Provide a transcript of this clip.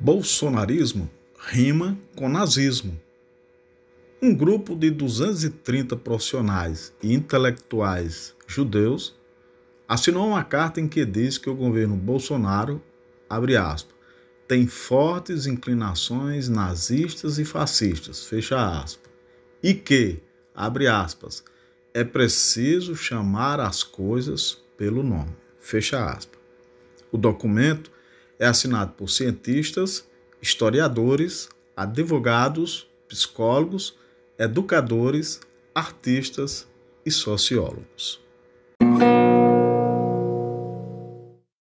Bolsonarismo rima com nazismo. Um grupo de 230 profissionais e intelectuais judeus assinou uma carta em que diz que o governo Bolsonaro, abre aspas, tem fortes inclinações nazistas e fascistas, fecha aspas, e que, abre aspas, é preciso chamar as coisas pelo nome, fecha aspas. O documento é assinado por cientistas, historiadores, advogados, psicólogos, educadores, artistas e sociólogos.